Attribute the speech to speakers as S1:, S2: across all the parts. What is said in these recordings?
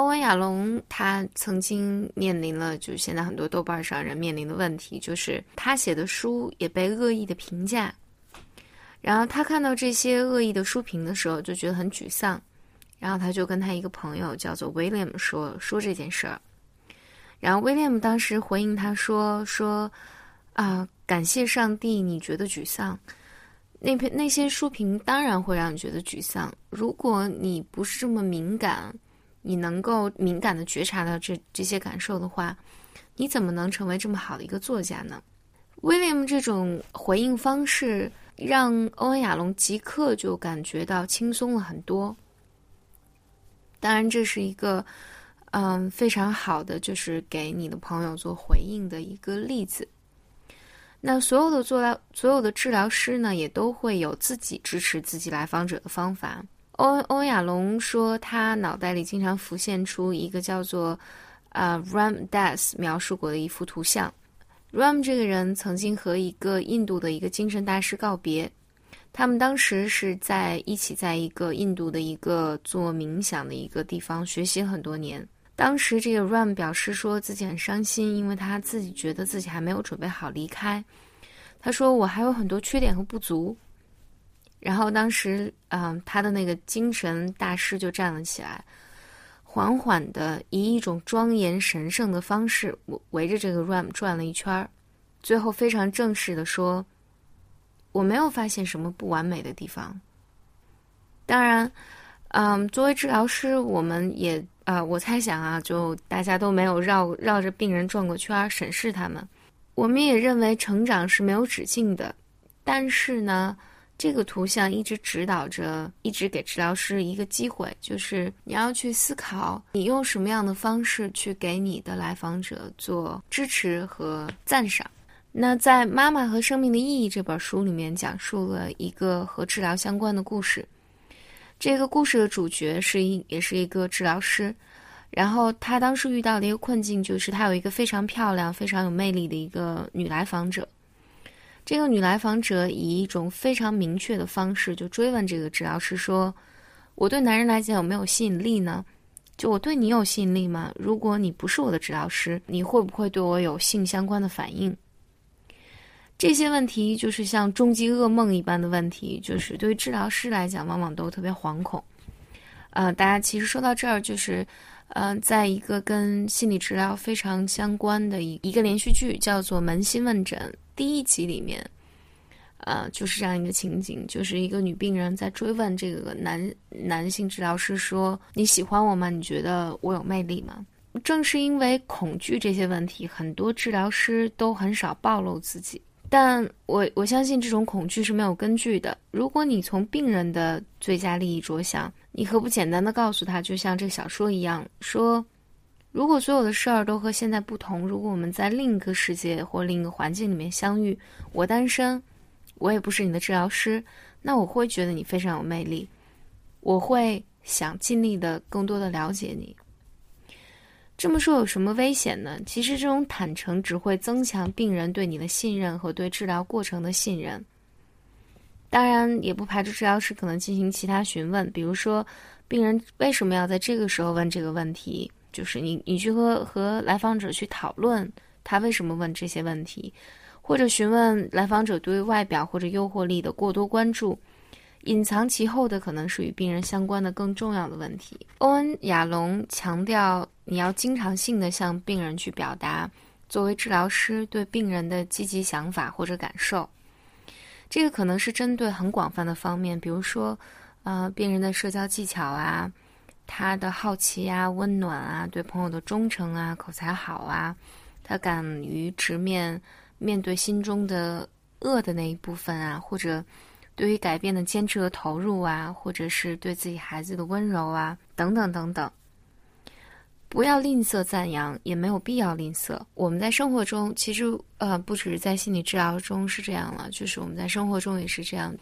S1: 欧文·亚龙他曾经面临了，就是现在很多豆瓣上人面临的问题，就是他写的书也被恶意的评价。然后他看到这些恶意的书评的时候，就觉得很沮丧。然后他就跟他一个朋友叫做 William 说说这件事儿。然后 William 当时回应他说说啊，感谢上帝，你觉得沮丧。那篇那些书评当然会让你觉得沮丧。如果你不是这么敏感，你能够敏感的觉察到这这些感受的话，你怎么能成为这么好的一个作家呢？William 这种回应方式让欧文·亚龙即刻就感觉到轻松了很多。当然，这是一个嗯非常好的，就是给你的朋友做回应的一个例子。那所有的做疗，所有的治疗师呢，也都会有自己支持自己来访者的方法。欧欧亚龙说，他脑袋里经常浮现出一个叫做呃 Ram Das 描述过的一幅图像。Ram 这个人曾经和一个印度的一个精神大师告别，他们当时是在一起，在一个印度的一个做冥想的一个地方学习很多年。当时，这个 Ram 表示说自己很伤心，因为他自己觉得自己还没有准备好离开。他说：“我还有很多缺点和不足。”然后，当时，嗯，他的那个精神大师就站了起来，缓缓的以一种庄严神圣的方式围着这个 Ram 转了一圈儿，最后非常正式的说：“我没有发现什么不完美的地方。”当然，嗯，作为治疗师，我们也。啊，我猜想啊，就大家都没有绕绕着病人转过圈儿审视他们。我们也认为成长是没有止境的，但是呢，这个图像一直指导着，一直给治疗师一个机会，就是你要去思考，你用什么样的方式去给你的来访者做支持和赞赏。那在《妈妈和生命的意义》这本书里面，讲述了一个和治疗相关的故事。这个故事的主角是一，也是一个治疗师，然后他当时遇到的一个困境就是，他有一个非常漂亮、非常有魅力的一个女来访者。这个女来访者以一种非常明确的方式就追问这个治疗师说：“我对男人来讲有没有吸引力呢？就我对你有吸引力吗？如果你不是我的治疗师，你会不会对我有性相关的反应？”这些问题就是像终极噩梦一般的问题，就是对于治疗师来讲，往往都特别惶恐。呃，大家其实说到这儿，就是，呃，在一个跟心理治疗非常相关的一一个连续剧，叫做《扪心问诊》第一集里面，呃，就是这样一个情景，就是一个女病人在追问这个男男性治疗师说：“你喜欢我吗？你觉得我有魅力吗？”正是因为恐惧这些问题，很多治疗师都很少暴露自己。但我我相信这种恐惧是没有根据的。如果你从病人的最佳利益着想，你何不简单的告诉他，就像这小说一样，说，如果所有的事儿都和现在不同，如果我们在另一个世界或另一个环境里面相遇，我单身，我也不是你的治疗师，那我会觉得你非常有魅力，我会想尽力的更多的了解你。这么说有什么危险呢？其实这种坦诚只会增强病人对你的信任和对治疗过程的信任。当然，也不排除治疗师可能进行其他询问，比如说，病人为什么要在这个时候问这个问题？就是你，你去和和来访者去讨论他为什么问这些问题，或者询问来访者对外表或者诱惑力的过多关注。隐藏其后的可能是与病人相关的更重要的问题。欧文·亚龙强调，你要经常性的向病人去表达作为治疗师对病人的积极想法或者感受。这个可能是针对很广泛的方面，比如说，呃，病人的社交技巧啊，他的好奇啊、温暖啊、对朋友的忠诚啊、口才好啊，他敢于直面面对心中的恶的那一部分啊，或者。对于改变的坚持和投入啊，或者是对自己孩子的温柔啊，等等等等，不要吝啬赞扬，也没有必要吝啬。我们在生活中，其实呃，不只是在心理治疗中是这样了，就是我们在生活中也是这样。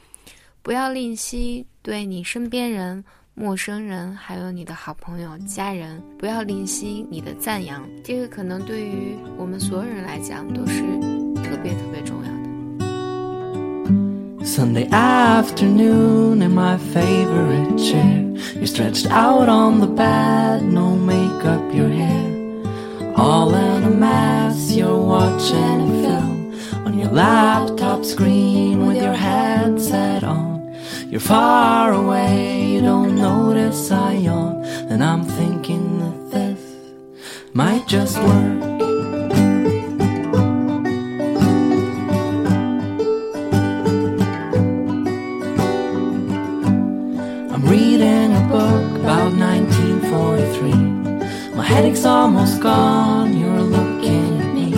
S1: 不要吝惜对你身边人、陌生人，还有你的好朋友、家人，不要吝惜你的赞扬。这个可能对于我们所有人来讲都是特别特别。
S2: Sunday afternoon in my favorite chair. You're stretched out on the bed, no makeup, your hair. All in a mess, you're watching a film on your laptop screen with your headset on. You're far away, you don't notice I yawn. And I'm thinking that this might just work. I'm reading a book about 1943. My headache's almost gone, you're looking at me.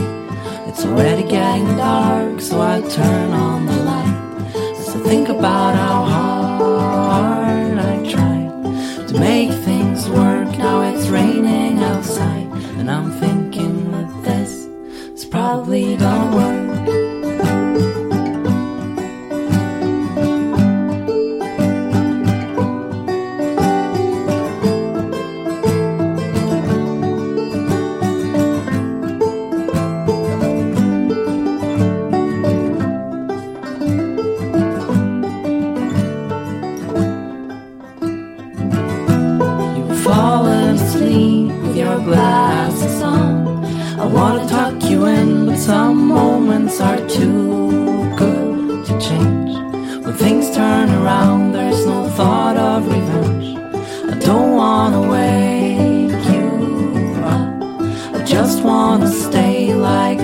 S2: It's already getting dark, so I turn on the light. I think about how some moments are too good to change. When things turn around, there's no thought of revenge. I don't wanna wake you up. I just wanna stay like